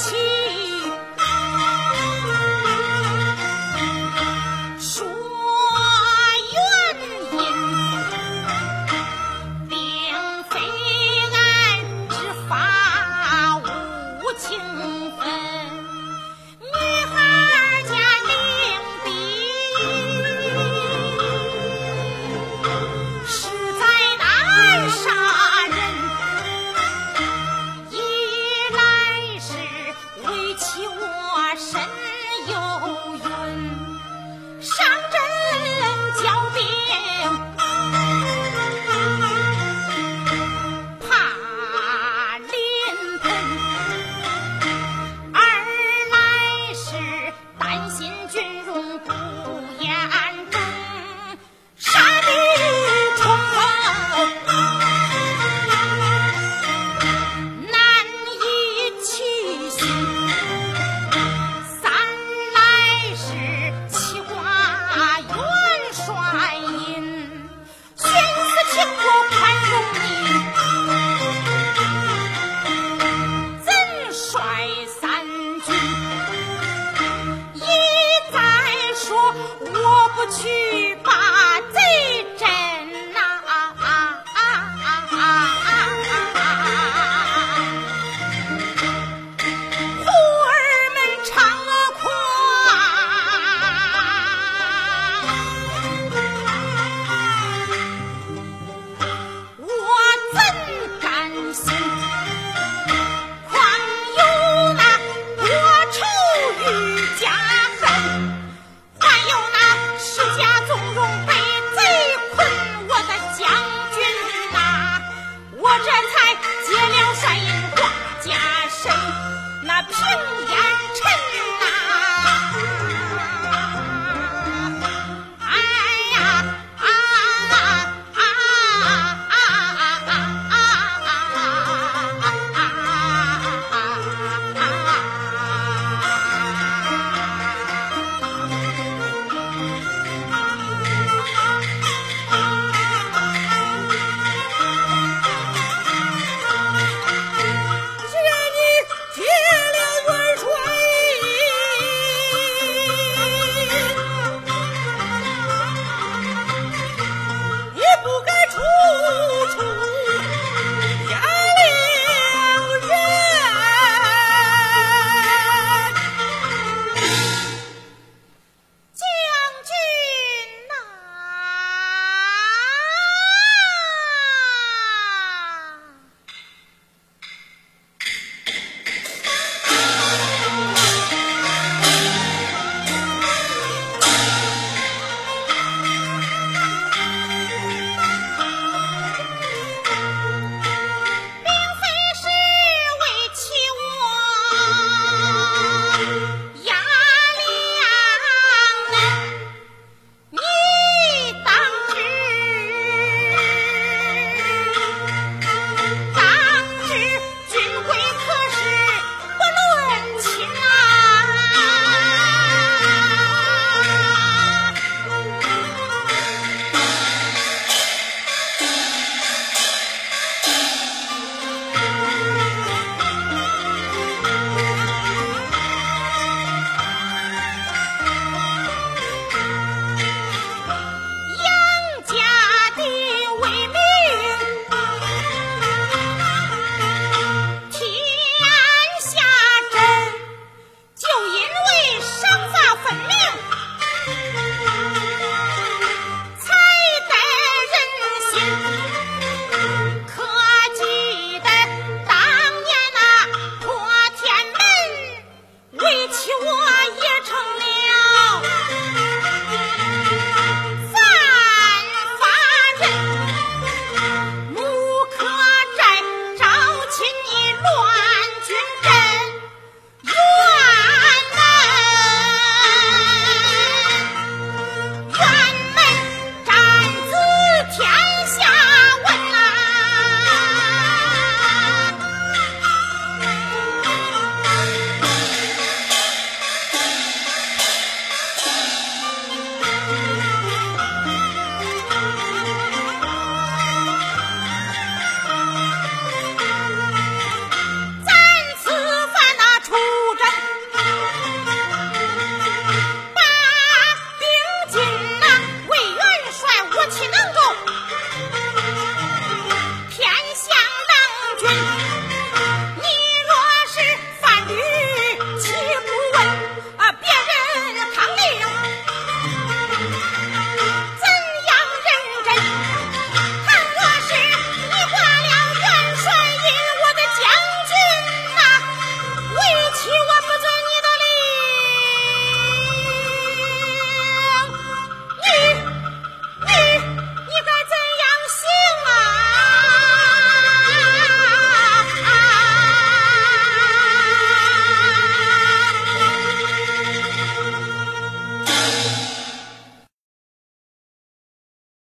情。平烟尘。